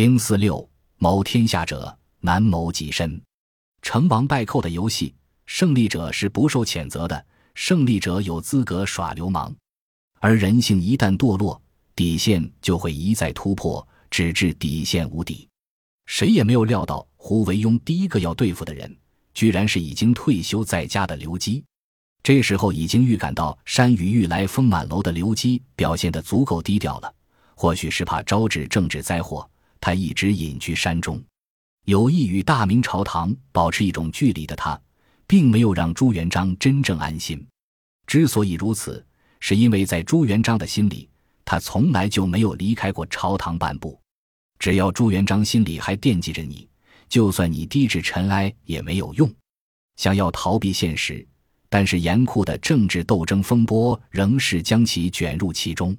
零四六谋天下者，难谋己身。成王败寇的游戏，胜利者是不受谴责的，胜利者有资格耍流氓。而人性一旦堕落，底线就会一再突破，直至底线无底。谁也没有料到，胡惟庸第一个要对付的人，居然是已经退休在家的刘基。这时候已经预感到山雨欲来风满楼的刘基表现得足够低调了，或许是怕招致政治灾祸，他一直隐居山中，有意与大明朝堂保持一种距离的他，并没有让朱元璋真正安心。之所以如此，是因为在朱元璋的心里，他从来就没有离开过朝堂半步。只要朱元璋心里还惦记着你，就算你低至尘埃也没有用。想要逃避现实。但是严酷的政治斗争风波仍是将其卷入其中。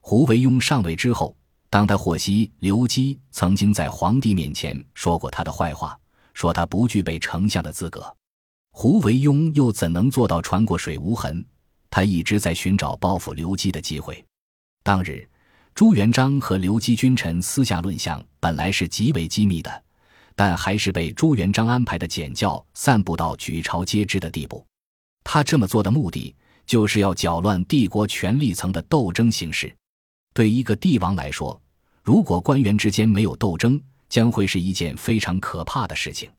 胡惟庸上位之后，当他获悉刘基曾经在皇帝面前说过他的坏话，说他不具备丞相的资格，胡惟庸又怎能做到船过水无痕？他一直在寻找报复刘基的机会。当日，朱元璋和刘基君臣私下论相，本来是极为机密的，但还是被朱元璋安排的简教散布到举朝皆知的地步。他这么做的目的，就是要搅乱帝国权力层的斗争形势。对一个帝王来说，如果官员之间没有斗争，将会是一件非常可怕的事情。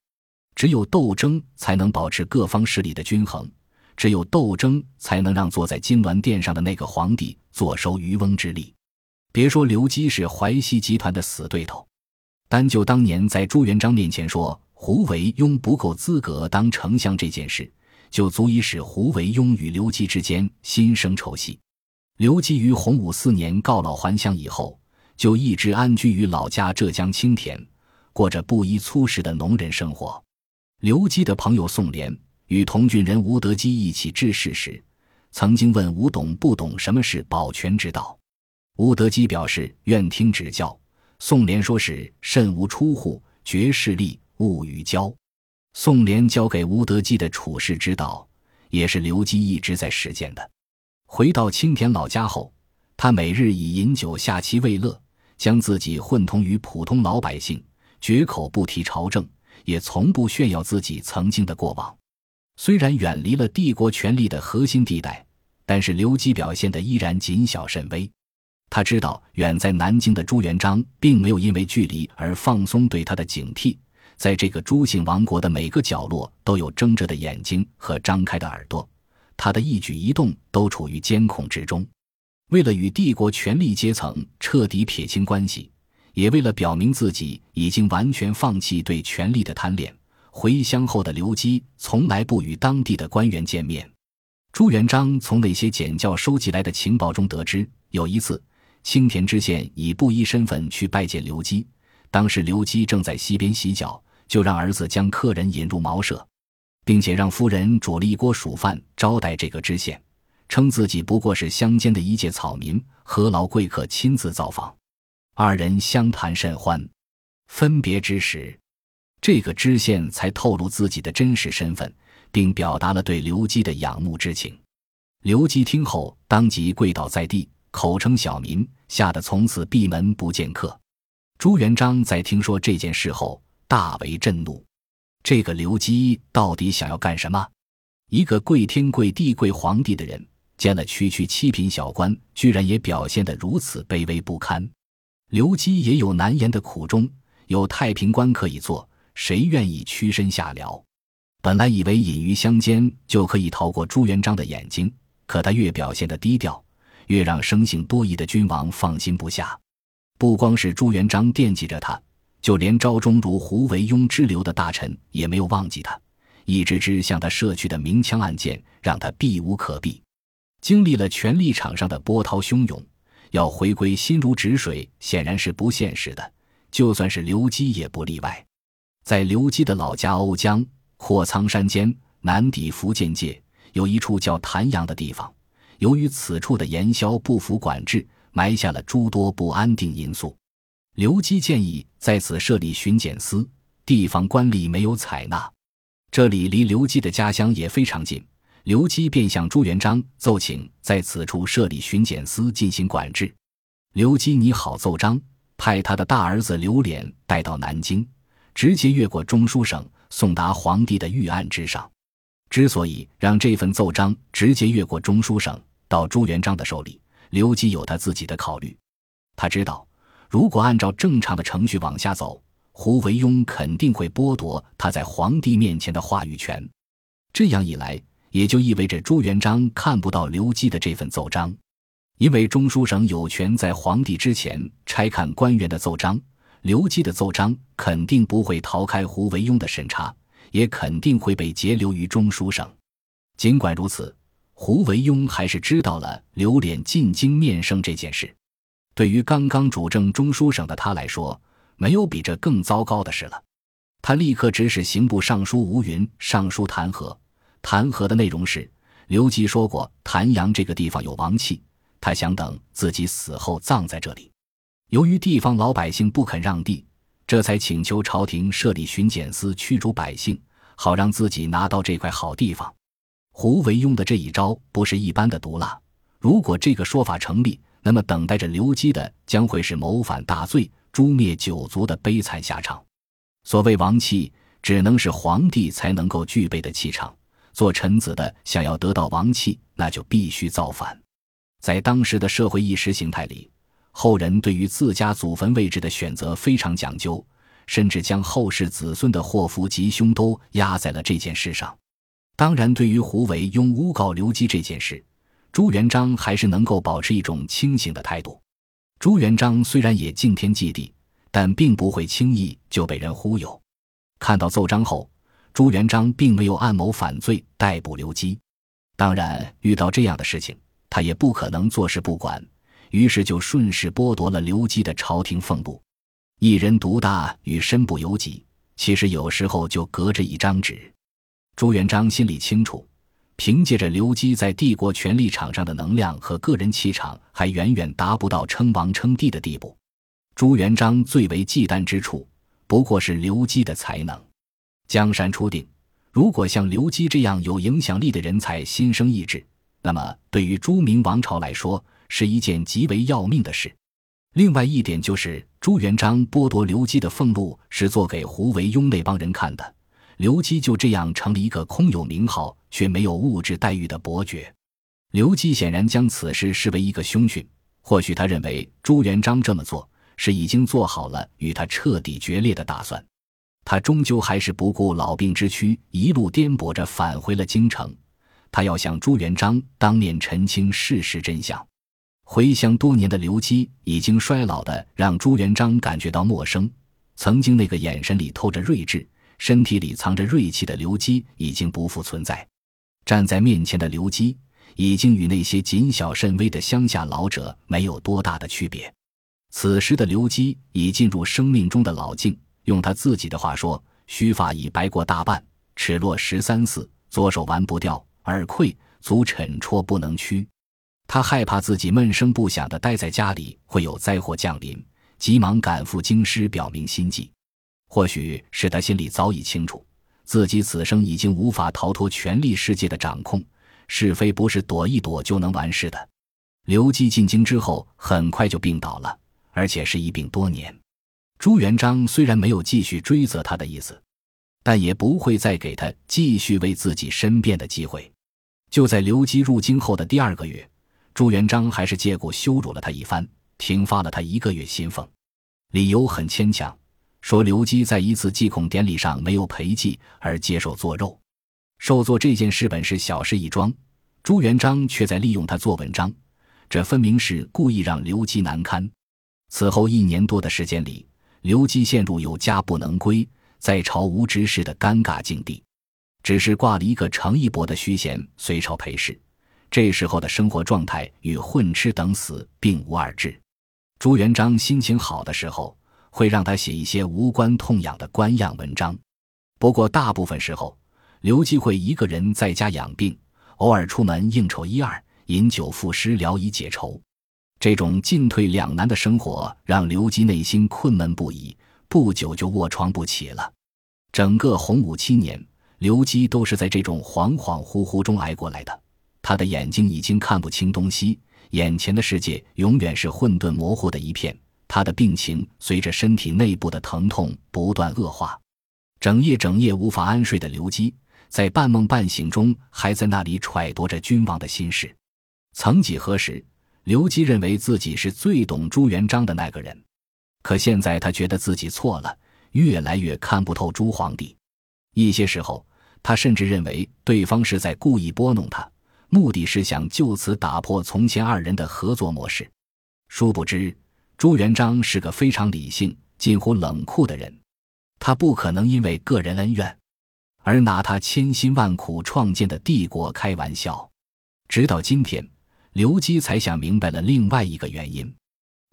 只有斗争才能保持各方势力的均衡，只有斗争才能让坐在金銮殿上的那个皇帝坐收渔翁之利。别说刘基是淮西集团的死对头，单就当年在朱元璋面前说胡惟庸不够资格当丞相这件事。就足以使胡惟庸与刘基之间心生仇隙。刘基于洪武四年告老还乡以后，就一直安居于老家浙江青田，过着布衣粗食的农人生活。刘基的朋友宋濂与同郡人吴德基一起治事时，曾经问吴董不懂什么是保全之道。吴德基表示愿听指教。宋濂说是慎无出户，绝势力，勿与交。宋濂教给吴德基的处世之道，也是刘基一直在实践的。回到青田老家后，他每日以饮酒下棋为乐，将自己混同于普通老百姓，绝口不提朝政，也从不炫耀自己曾经的过往。虽然远离了帝国权力的核心地带，但是刘基表现的依然谨小慎微。他知道远在南京的朱元璋并没有因为距离而放松对他的警惕。在这个朱姓王国的每个角落，都有睁着的眼睛和张开的耳朵，他的一举一动都处于监控之中。为了与帝国权力阶层彻底撇清关系，也为了表明自己已经完全放弃对权力的贪恋，回乡后的刘基从来不与当地的官员见面。朱元璋从那些简教收集来的情报中得知，有一次青田知县以布衣身份去拜见刘基。当时刘基正在溪边洗脚，就让儿子将客人引入茅舍，并且让夫人煮了一锅蜀饭招待这个知县，称自己不过是乡间的一介草民，何劳贵客亲自造访。二人相谈甚欢，分别之时，这个知县才透露自己的真实身份，并表达了对刘基的仰慕之情。刘基听后当即跪倒在地，口称小民，吓得从此闭门不见客。朱元璋在听说这件事后大为震怒，这个刘基到底想要干什么？一个跪天跪地跪皇帝的人，见了区区七品小官，居然也表现得如此卑微不堪。刘基也有难言的苦衷，有太平官可以做，谁愿意屈身下僚？本来以为隐于乡间就可以逃过朱元璋的眼睛，可他越表现得低调，越让生性多疑的君王放心不下。不光是朱元璋惦记着他，就连朝中如胡惟庸之流的大臣也没有忘记他。一支支向他射去的明枪暗箭，让他避无可避。经历了权力场上的波涛汹涌，要回归心如止水，显然是不现实的。就算是刘基也不例外。在刘基的老家瓯江阔苍山间，南抵福建界，有一处叫潭阳的地方。由于此处的盐枭不服管制。埋下了诸多不安定因素。刘基建议在此设立巡检司，地方官吏没有采纳。这里离刘基的家乡也非常近，刘基便向朱元璋奏请在此处设立巡检司进行管制。刘基拟好奏章，派他的大儿子刘琏带到南京，直接越过中书省，送达皇帝的御案之上。之所以让这份奏章直接越过中书省到朱元璋的手里，刘基有他自己的考虑。他知道，如果按照正常的程序往下走，胡惟庸肯定会剥夺他在皇帝面前的话语权。这样一来，也就意味着朱元璋看不到刘基的这份奏章，因为中书省有权在皇帝之前拆看官员的奏章，刘基的奏章肯定不会逃开胡惟庸的审查。也肯定会被截留于中书省。尽管如此，胡惟庸还是知道了刘琏进京面圣这件事。对于刚刚主政中书省的他来说，没有比这更糟糕的事了。他立刻指使刑部尚书吴云上书弹劾。弹劾的内容是：刘基说过谭阳这个地方有王气，他想等自己死后葬在这里。由于地方老百姓不肯让地。这才请求朝廷设立巡检司驱逐百姓，好让自己拿到这块好地方。胡惟庸的这一招不是一般的毒辣。如果这个说法成立，那么等待着刘基的将会是谋反大罪、诛灭九族的悲惨下场。所谓王气，只能是皇帝才能够具备的气场。做臣子的想要得到王气，那就必须造反。在当时的社会意识形态里。后人对于自家祖坟位置的选择非常讲究，甚至将后世子孙的祸福吉凶都压在了这件事上。当然，对于胡惟庸诬告刘基这件事，朱元璋还是能够保持一种清醒的态度。朱元璋虽然也敬天祭地，但并不会轻易就被人忽悠。看到奏章后，朱元璋并没有暗谋反罪逮捕刘基。当然，遇到这样的事情，他也不可能坐视不管。于是就顺势剥夺了刘基的朝廷俸禄，一人独大与身不由己，其实有时候就隔着一张纸。朱元璋心里清楚，凭借着刘基在帝国权力场上的能量和个人气场，还远远达不到称王称帝的地步。朱元璋最为忌惮之处，不过是刘基的才能。江山初定，如果像刘基这样有影响力的人才心生异志，那么对于朱明王朝来说，是一件极为要命的事。另外一点就是，朱元璋剥夺刘基的俸禄是做给胡惟庸那帮人看的。刘基就这样成了一个空有名号却没有物质待遇的伯爵。刘基显然将此事视为一个凶讯。或许他认为朱元璋这么做是已经做好了与他彻底决裂的打算。他终究还是不顾老病之躯，一路颠簸着返回了京城。他要向朱元璋当面澄清事实真相。回乡多年的刘基已经衰老的让朱元璋感觉到陌生。曾经那个眼神里透着睿智、身体里藏着锐气的刘基已经不复存在。站在面前的刘基已经与那些谨小慎微的乡下老者没有多大的区别。此时的刘基已进入生命中的老境，用他自己的话说：“须发已白过大半，齿落十三四，左手腕不掉，耳溃，足沉戳不能屈。”他害怕自己闷声不响地待在家里会有灾祸降临，急忙赶赴京师表明心迹。或许是他心里早已清楚，自己此生已经无法逃脱权力世界的掌控，是非不是躲一躲就能完事的。刘基进京之后，很快就病倒了，而且是一病多年。朱元璋虽然没有继续追责他的意思，但也不会再给他继续为自己申辩的机会。就在刘基入京后的第二个月。朱元璋还是借故羞辱了他一番，停发了他一个月薪俸，理由很牵强，说刘基在一次祭孔典礼上没有陪祭而接受做肉。受做这件事本是小事一桩，朱元璋却在利用他做文章，这分明是故意让刘基难堪。此后一年多的时间里，刘基陷入有家不能归，在朝无知事的尴尬境地，只是挂了一个程义伯的虚衔随朝陪侍。这时候的生活状态与混吃等死并无二致。朱元璋心情好的时候，会让他写一些无关痛痒的官样文章；不过大部分时候，刘基会一个人在家养病，偶尔出门应酬一二，饮酒赋诗聊以解愁。这种进退两难的生活让刘基内心困闷不已，不久就卧床不起了。整个洪武七年，刘基都是在这种恍恍惚惚中挨过来的。他的眼睛已经看不清东西，眼前的世界永远是混沌模糊的一片。他的病情随着身体内部的疼痛不断恶化，整夜整夜无法安睡的刘基，在半梦半醒中还在那里揣度着君王的心事。曾几何时，刘基认为自己是最懂朱元璋的那个人，可现在他觉得自己错了，越来越看不透朱皇帝。一些时候，他甚至认为对方是在故意拨弄他，目的是想就此打破从前二人的合作模式。殊不知。朱元璋是个非常理性、近乎冷酷的人，他不可能因为个人恩怨而拿他千辛万苦创建的帝国开玩笑。直到今天，刘基才想明白了另外一个原因：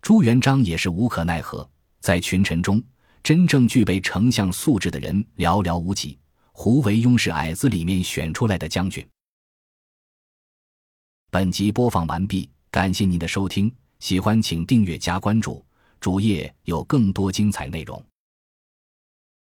朱元璋也是无可奈何。在群臣中，真正具备丞相素质的人寥寥无几。胡惟庸是矮子里面选出来的将军。本集播放完毕，感谢您的收听。喜欢请订阅加关注，主页有更多精彩内容。